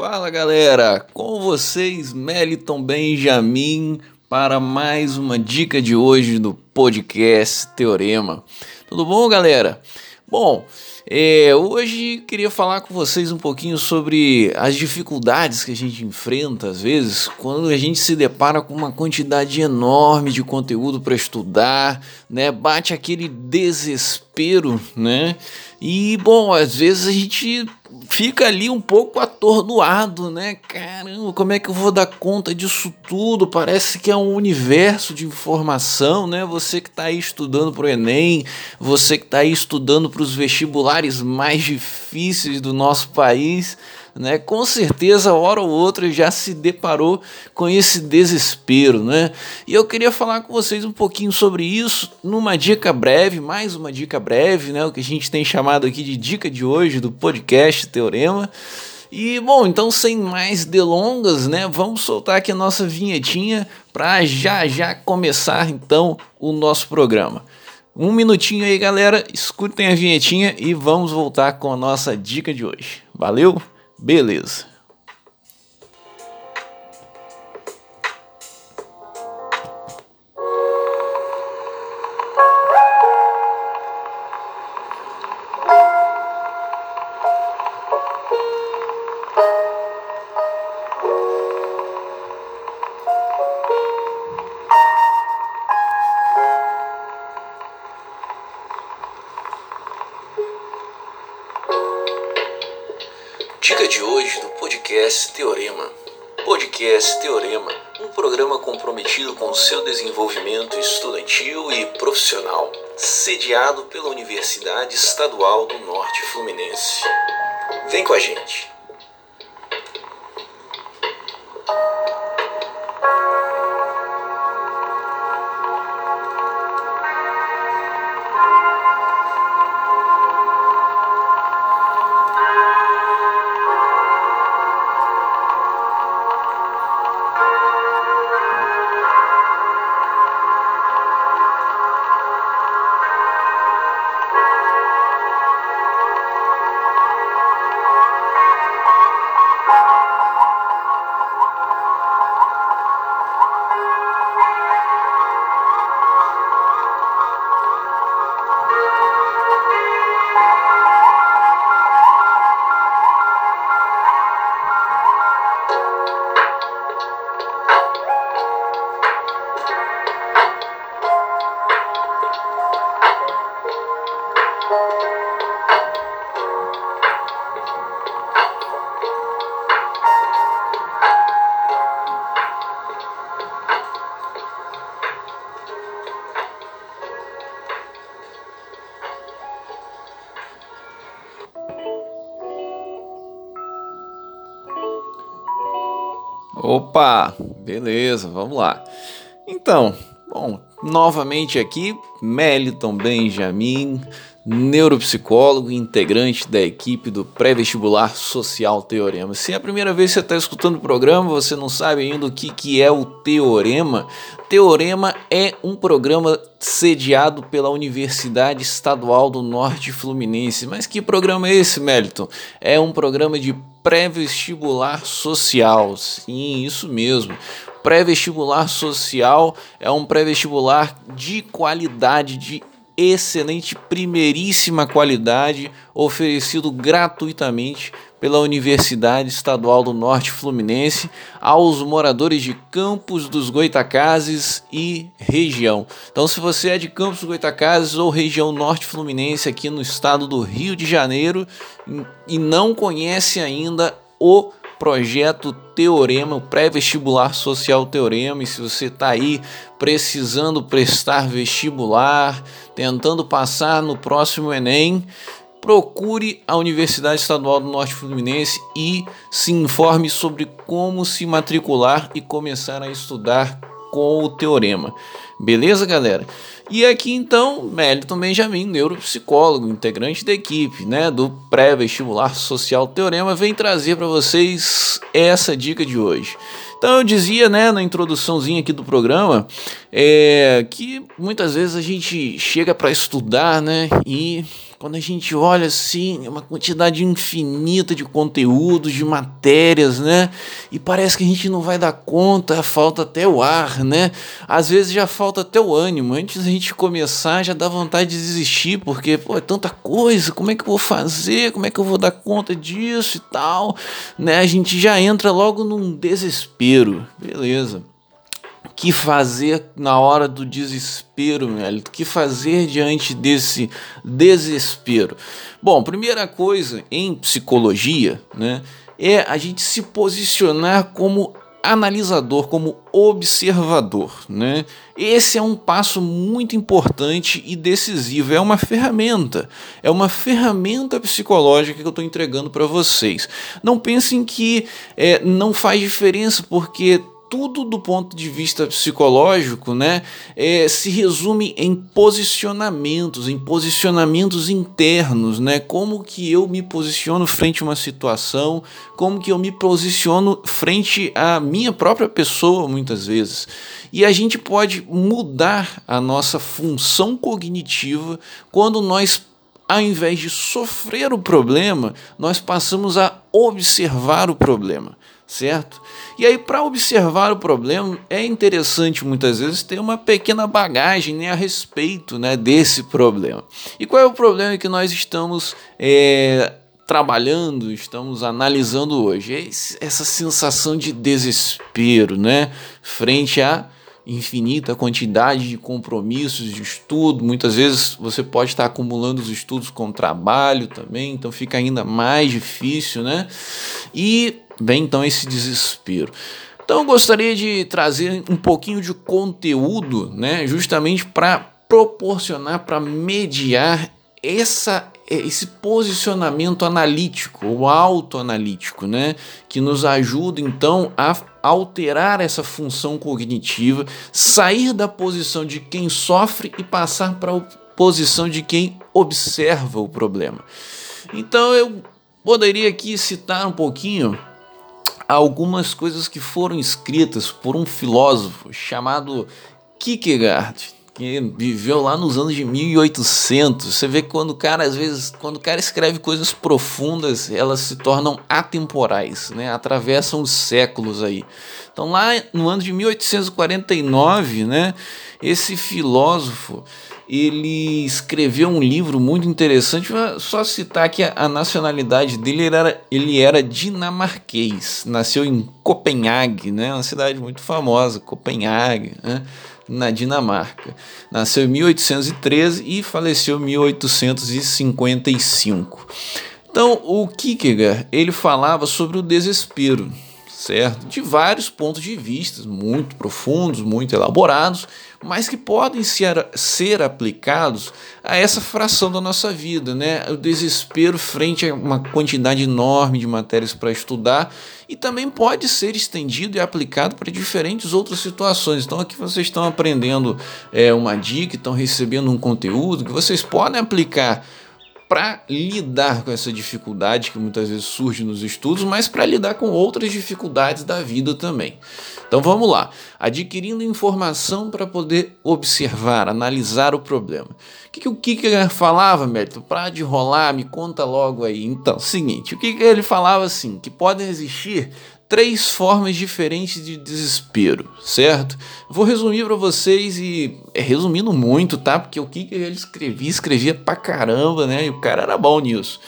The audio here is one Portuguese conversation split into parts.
Fala galera, com vocês Meliton Benjamin para mais uma dica de hoje do podcast Teorema. Tudo bom, galera? Bom, é, hoje queria falar com vocês um pouquinho sobre as dificuldades que a gente enfrenta às vezes quando a gente se depara com uma quantidade enorme de conteúdo para estudar, né? Bate aquele desespero, né? E bom, às vezes a gente fica ali um pouco atordoado, né? Caramba, como é que eu vou dar conta disso tudo? Parece que é um universo de informação, né? Você que está aí estudando para o Enem, você que está aí estudando para os vestibulares mais difíceis do nosso país né? Com certeza, hora ou outra já se deparou com esse desespero, né? E eu queria falar com vocês um pouquinho sobre isso numa dica breve, mais uma dica breve, né? O que a gente tem chamado aqui de dica de hoje do podcast Teorema. E bom, então sem mais delongas, né? Vamos soltar aqui a nossa vinhetinha para já já começar então o nosso programa. Um minutinho aí, galera. Escutem a vinhetinha e vamos voltar com a nossa dica de hoje. Valeu! Beleza. Com seu desenvolvimento estudantil e profissional, sediado pela Universidade Estadual do Norte Fluminense. Vem com a gente. Opa, beleza, vamos lá. Então, bom, novamente aqui, Meliton Benjamin, neuropsicólogo integrante da equipe do pré-vestibular Social Teorema. Se é a primeira vez que você está escutando o programa, você não sabe ainda o que, que é o Teorema. Teorema é um programa sediado pela Universidade Estadual do Norte Fluminense. Mas que programa é esse, Meliton? É um programa de pré-vestibular social. Sim, isso mesmo. Pré-vestibular social é um pré-vestibular de qualidade, de excelente, primeiríssima qualidade, oferecido gratuitamente pela Universidade Estadual do Norte Fluminense aos moradores de Campos dos Goitacazes e região. Então, se você é de Campos dos Goitacazes ou região Norte Fluminense aqui no estado do Rio de Janeiro e não conhece ainda o projeto Teorema, o pré-vestibular social Teorema, e se você está aí precisando prestar vestibular, tentando passar no próximo Enem, procure a Universidade Estadual do Norte Fluminense e se informe sobre como se matricular e começar a estudar com o teorema. Beleza, galera? E aqui então, Meliton Benjamin, neuropsicólogo, integrante da equipe, né, do pré-vestibular social Teorema, vem trazer para vocês essa dica de hoje. Então eu dizia, né, na introduçãozinha aqui do programa, é, que muitas vezes a gente chega para estudar, né, e quando a gente olha assim, uma quantidade infinita de conteúdos, de matérias, né? E parece que a gente não vai dar conta, falta até o ar, né? Às vezes já falta até o ânimo. Antes da gente começar, já dá vontade de desistir, porque, pô, é tanta coisa, como é que eu vou fazer? Como é que eu vou dar conta disso e tal? Né? A gente já entra logo num desespero. Beleza que fazer na hora do desespero, velho? O que fazer diante desse desespero? Bom, primeira coisa em psicologia, né, é a gente se posicionar como analisador, como observador, né? Esse é um passo muito importante e decisivo. É uma ferramenta, é uma ferramenta psicológica que eu estou entregando para vocês. Não pensem que é, não faz diferença porque tudo do ponto de vista psicológico, né, é, se resume em posicionamentos, em posicionamentos internos, né, como que eu me posiciono frente a uma situação, como que eu me posiciono frente à minha própria pessoa, muitas vezes. E a gente pode mudar a nossa função cognitiva quando nós ao invés de sofrer o problema, nós passamos a observar o problema certo? E aí, para observar o problema, é interessante muitas vezes ter uma pequena bagagem né, a respeito né, desse problema. E qual é o problema que nós estamos é, trabalhando, estamos analisando hoje? É essa sensação de desespero, né? Frente a infinita quantidade de compromissos de estudo. Muitas vezes você pode estar acumulando os estudos com trabalho também, então fica ainda mais difícil, né? E vem então esse desespero. Então eu gostaria de trazer um pouquinho de conteúdo, né, justamente para proporcionar, para mediar essa esse posicionamento analítico, o autoanalítico, né, que nos ajuda então a alterar essa função cognitiva, sair da posição de quem sofre e passar para a posição de quem observa o problema. Então eu poderia aqui citar um pouquinho algumas coisas que foram escritas por um filósofo chamado Kierkegaard, que viveu lá nos anos de 1800. Você vê quando o cara, às vezes, quando o cara escreve coisas profundas, elas se tornam atemporais, né? atravessam os séculos aí. Então, lá no ano de 1849, né, esse filósofo ele escreveu um livro muito interessante. Só citar que a, nacionalidade dele era, ele era dinamarquês. Nasceu em Copenhague, né? uma cidade muito famosa, Copenhague, né? Na Dinamarca. Nasceu em 1813 e faleceu em 1855. Então, o Kierkegaard, ele falava sobre o desespero, certo? De vários pontos de vista, muito profundos, muito elaborados, mas que podem ser, ser aplicados a essa fração da nossa vida, né? O desespero frente a uma quantidade enorme de matérias para estudar e também pode ser estendido e aplicado para diferentes outras situações. Então aqui vocês estão aprendendo é, uma dica, estão recebendo um conteúdo que vocês podem aplicar para lidar com essa dificuldade que muitas vezes surge nos estudos, mas para lidar com outras dificuldades da vida também. Então vamos lá, adquirindo informação para poder observar, analisar o problema. O que, que o Kierkegaard falava, Mérito? Para de rolar, me conta logo aí. Então, seguinte, o que, que ele falava assim, que podem existir três formas diferentes de desespero, certo? Vou resumir para vocês e é, resumindo muito, tá? Porque o que ele escrevia, escrevia pra caramba, né? E o cara era bom nisso.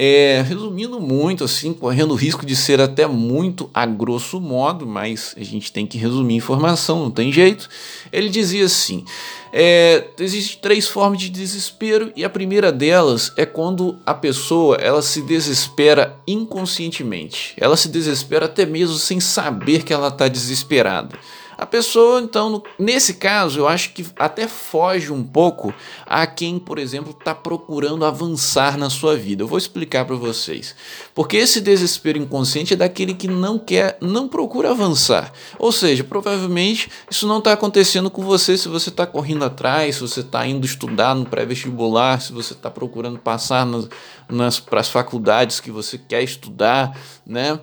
É, resumindo muito, assim, correndo o risco de ser até muito a grosso modo, mas a gente tem que resumir informação, não tem jeito. Ele dizia assim: é, existem três formas de desespero e a primeira delas é quando a pessoa ela se desespera inconscientemente. Ela se desespera até mesmo sem saber que ela está desesperada. A pessoa, então, nesse caso, eu acho que até foge um pouco a quem, por exemplo, está procurando avançar na sua vida. Eu vou explicar para vocês. Porque esse desespero inconsciente é daquele que não quer, não procura avançar. Ou seja, provavelmente isso não está acontecendo com você se você está correndo atrás, se você está indo estudar no pré-vestibular, se você está procurando passar para as faculdades que você quer estudar, né?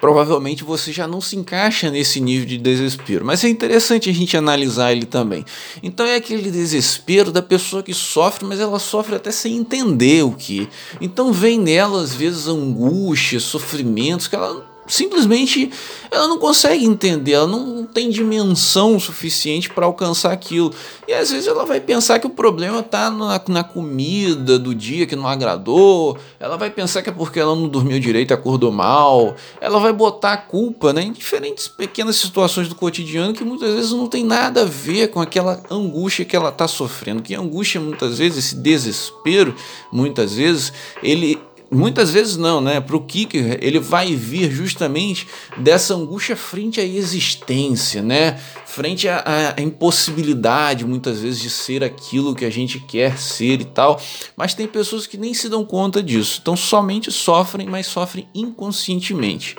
Provavelmente você já não se encaixa nesse nível de desespero. Mas é interessante a gente analisar ele também. Então é aquele desespero da pessoa que sofre, mas ela sofre até sem entender o que. Então vem nela às vezes angústias, sofrimentos que ela simplesmente ela não consegue entender, ela não tem dimensão suficiente para alcançar aquilo. E às vezes ela vai pensar que o problema está na, na, comida do dia que não agradou, ela vai pensar que é porque ela não dormiu direito, acordou mal, ela vai botar a culpa né, em diferentes pequenas situações do cotidiano que muitas vezes não tem nada a ver com aquela angústia que ela está sofrendo. Que angústia, muitas vezes, esse desespero, muitas vezes, ele Muitas vezes não, né? Para o kicker, ele vai vir justamente dessa angústia frente à existência, né? Frente à, à, impossibilidade, muitas vezes, de ser aquilo que a gente quer ser e tal. Mas tem pessoas que nem se dão conta disso. Então, somente sofrem, mas sofrem inconscientemente.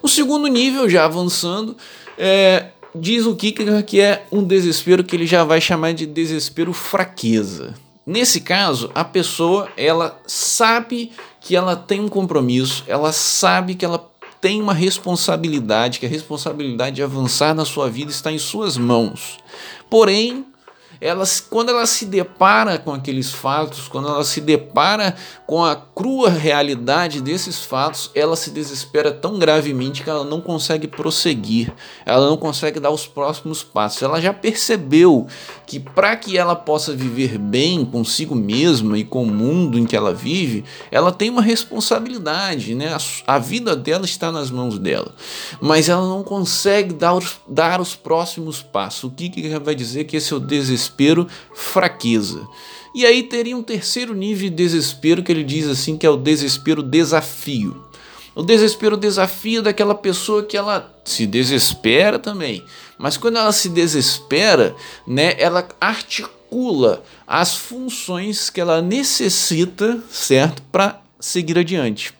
O segundo nível, já avançando, é, diz o kicker que é um desespero que ele já vai chamar de desespero fraqueza. Nesse caso, a pessoa ela sabe que ela tem um compromisso, ela sabe que ela tem uma responsabilidade, que a responsabilidade de avançar na sua vida está em suas mãos. Porém, ela, quando ela se depara com aqueles fatos, quando ela se depara com a crua realidade desses fatos, ela se desespera tão gravemente que ela não consegue prosseguir, ela não consegue dar os próximos passos. Ela já percebeu que para que ela possa viver bem consigo mesma e com o mundo em que ela vive, ela tem uma responsabilidade, né? A, a vida dela está nas mãos dela, mas ela não consegue dar os, dar os próximos passos. O que, que vai dizer que esse é o desespero? fraqueza. E aí teria um terceiro nível de desespero que ele diz assim que é o desespero desafio. O desespero desafio daquela pessoa que ela se desespera também, mas quando ela se desespera, né, ela articula as funções que ela necessita, certo, para seguir adiante.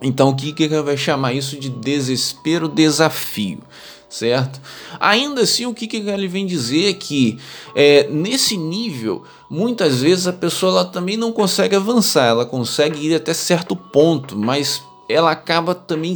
Então, o que que vai chamar isso de desespero desafio? Certo? Ainda assim, o que, que ele vem dizer é que é, nesse nível, muitas vezes a pessoa ela também não consegue avançar, ela consegue ir até certo ponto, mas ela acaba também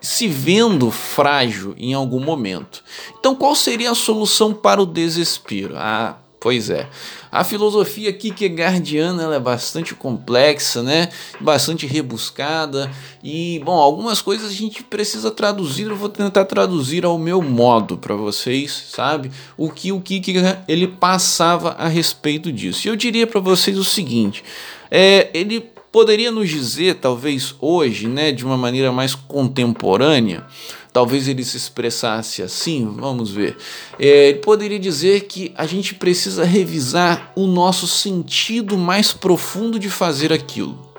se vendo frágil em algum momento. Então, qual seria a solução para o desespero? Ah, Pois é. A filosofia kierkegaardiana ela é bastante complexa, né? Bastante rebuscada e, bom, algumas coisas a gente precisa traduzir, eu vou tentar traduzir ao meu modo para vocês, sabe? O que o Kierkegaard ele passava a respeito disso. E eu diria para vocês o seguinte, é, ele poderia nos dizer, talvez hoje, né, de uma maneira mais contemporânea, talvez ele se expressasse assim, vamos ver. É, ele poderia dizer que a gente precisa revisar o nosso sentido mais profundo de fazer aquilo.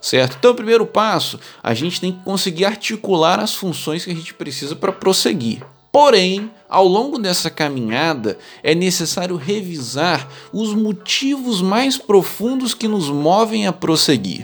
Certo? Então, o primeiro passo, a gente tem que conseguir articular as funções que a gente precisa para prosseguir. Porém, ao longo dessa caminhada, é necessário revisar os motivos mais profundos que nos movem a prosseguir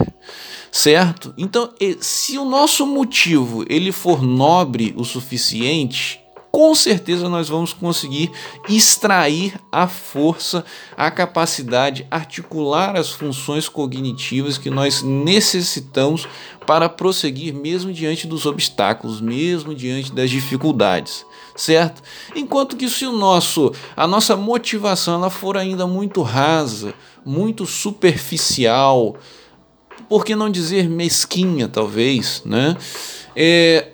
certo? Então, se o nosso motivo ele for nobre o suficiente, com certeza nós vamos conseguir extrair a força, a capacidade, articular as funções cognitivas que nós necessitamos para prosseguir mesmo diante dos obstáculos, mesmo diante das dificuldades, certo? Enquanto que se o nosso, a nossa motivação ela for ainda muito rasa, muito superficial, por que não dizer mesquinha, talvez, né? É,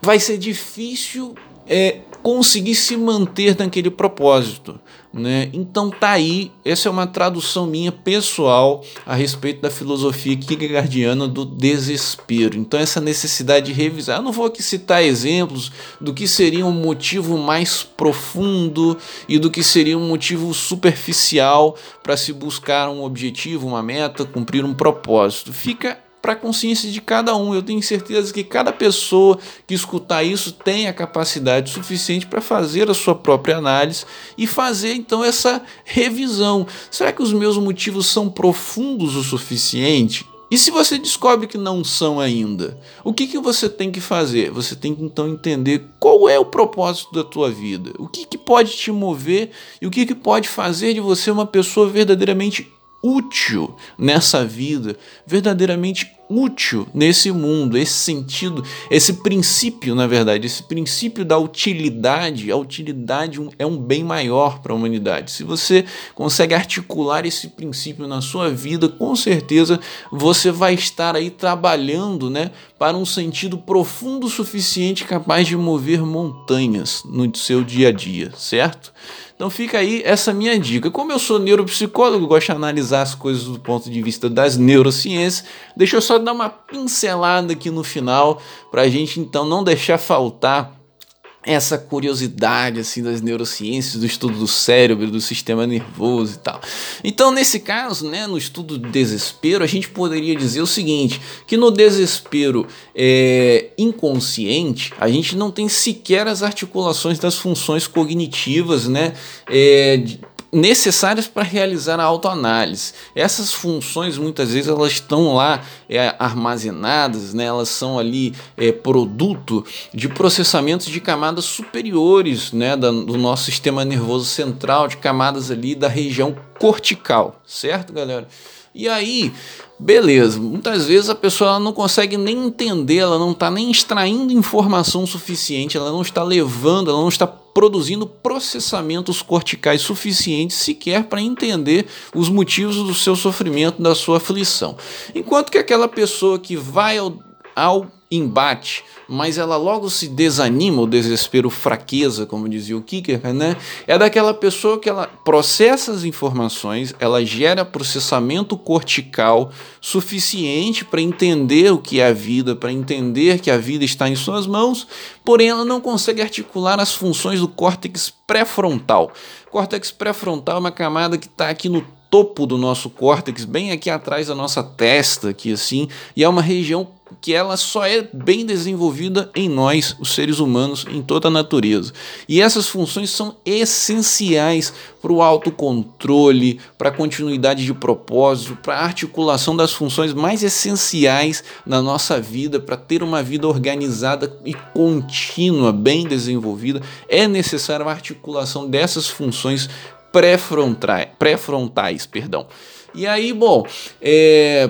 vai ser difícil é, conseguir se manter naquele propósito. Né? Então tá aí, essa é uma tradução minha pessoal a respeito da filosofia kierkegaardiana do desespero. Então essa necessidade de revisar, eu não vou aqui citar exemplos do que seria um motivo mais profundo e do que seria um motivo superficial para se buscar um objetivo, uma meta, cumprir um propósito. Fica para a consciência de cada um. Eu tenho certeza que cada pessoa que escutar isso tem a capacidade suficiente para fazer a sua própria análise e fazer então essa revisão. Será que os meus motivos são profundos o suficiente? E se você descobre que não são ainda, o que, que você tem que fazer? Você tem que então entender qual é o propósito da tua vida, o que, que pode te mover e o que, que pode fazer de você uma pessoa verdadeiramente útil nessa vida, verdadeiramente útil nesse mundo, esse sentido, esse princípio, na verdade, esse princípio da utilidade, a utilidade é um bem maior para a humanidade. Se você consegue articular esse princípio na sua vida, com certeza você vai estar aí trabalhando, né, para um sentido profundo o suficiente capaz de mover montanhas no seu dia a dia, certo? Então fica aí essa minha dica. Como eu sou neuropsicólogo, gosto de analisar as coisas do ponto de vista das neurociências, deixa eu só dar uma pincelada aqui no final para a gente então não deixar faltar essa curiosidade assim das neurociências, do estudo do cérebro, do sistema nervoso e tal. Então, nesse caso, né, no estudo do desespero, a gente poderia dizer o seguinte, que no desespero é, inconsciente, a gente não tem sequer as articulações das funções cognitivas, né, é, necessárias para realizar a autoanálise. Essas funções muitas vezes elas estão lá é, armazenadas, né? elas são ali é, produto de processamentos de camadas superiores né? Da, do nosso sistema nervoso central, de camadas ali da região cortical, certo, galera? E aí, beleza, muitas vezes a pessoa não consegue nem entender, ela não está nem extraindo informação suficiente, ela não está levando, ela não está produzindo processamentos corticais suficientes sequer para entender os motivos do seu sofrimento, da sua aflição. Enquanto que aquela pessoa que vai ao, ao embate mas ela logo se desanima, o desespero, fraqueza, como dizia o Kicker, né? É daquela pessoa que ela processa as informações, ela gera processamento cortical suficiente para entender o que é a vida, para entender que a vida está em suas mãos, porém ela não consegue articular as funções do córtex pré-frontal. Córtex pré-frontal é uma camada que está aqui no topo do nosso córtex, bem aqui atrás da nossa testa, aqui assim, e é uma região que ela só é bem desenvolvida em nós, os seres humanos, em toda a natureza. E essas funções são essenciais para o autocontrole, para a continuidade de propósito, para a articulação das funções mais essenciais na nossa vida, para ter uma vida organizada e contínua, bem desenvolvida, é necessária a articulação dessas funções pré-frontais, pré-frontais, perdão. E aí, bom, é,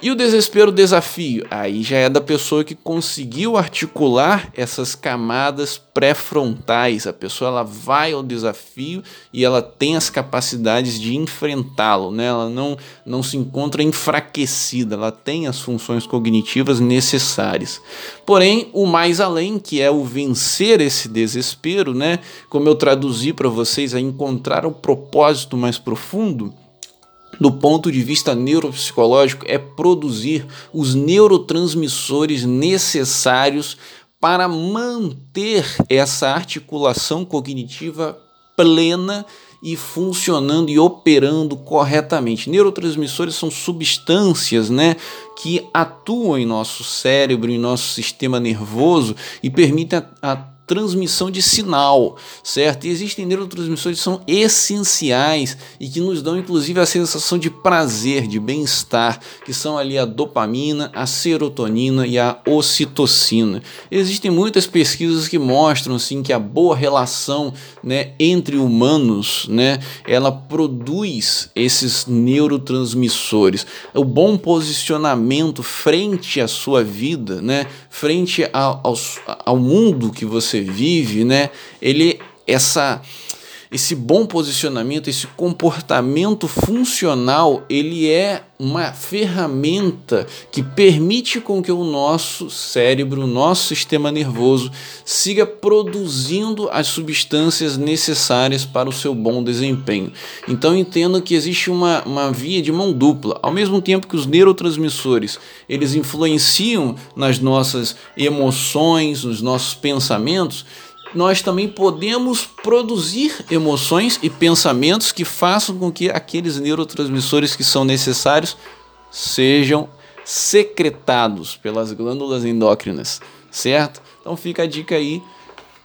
e o desespero, desafio? Aí já é da pessoa que conseguiu articular essas camadas pré-frontais. A pessoa ela vai ao desafio e ela tem as capacidades de enfrentá-lo, né? Ela não, não se encontra enfraquecida, ela tem as funções cognitivas necessárias. Porém, o mais além, que é o vencer esse desespero, né? Como eu traduzi para vocês, a encontrar o propósito mais profundo do ponto de vista neuropsicológico, é produzir os neurotransmissores necessários para manter essa articulação cognitiva plena e funcionando e operando corretamente. Neurotransmissores são substâncias, né, que atuam em nosso cérebro, em nosso sistema nervoso e permitem a, a transmissão de sinal, certo? E existem neurotransmissores que são essenciais e que nos dão inclusive a sensação de prazer, de bem-estar, que são ali a dopamina, a serotonina e a ocitocina. Existem muitas pesquisas que mostram assim que a boa relação, né, entre humanos, né, ela produz esses neurotransmissores. O bom posicionamento frente à sua vida, né, frente ao, ao mundo que você vive, né? Ele essa esse bom posicionamento, esse comportamento funcional, ele é uma ferramenta que permite com que o nosso cérebro, o nosso sistema nervoso siga produzindo as substâncias necessárias para o seu bom desempenho. Então entendo que existe uma, uma via de mão dupla. Ao mesmo tempo que os neurotransmissores, eles influenciam nas nossas emoções, nos nossos pensamentos, nós também podemos produzir emoções e pensamentos que façam com que aqueles neurotransmissores que são necessários sejam secretados pelas glândulas endócrinas, certo? Então fica a dica aí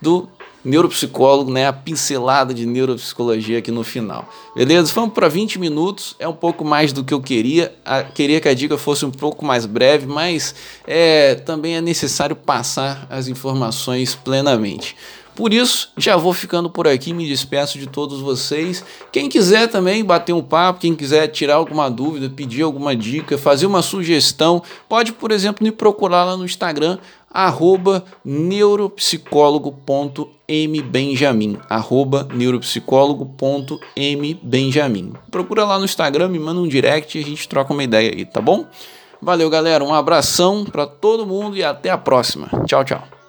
do neuropsicólogo, né? A pincelada de neuropsicologia aqui no final. Beleza? Vamos para 20 minutos, é um pouco mais do que eu queria. A, queria que a dica fosse um pouco mais breve, mas é, também é necessário passar as informações plenamente. Por isso, já vou ficando por aqui, me despeço de todos vocês. Quem quiser também bater um papo, quem quiser tirar alguma dúvida, pedir alguma dica, fazer uma sugestão, pode, por exemplo, me procurar lá no Instagram, arroba neuropsicólogo.mbenjamin, arroba neuropsicólogo.mbenjamin. Procura lá no Instagram, me manda um direct e a gente troca uma ideia aí, tá bom? Valeu, galera, um abração para todo mundo e até a próxima. Tchau, tchau.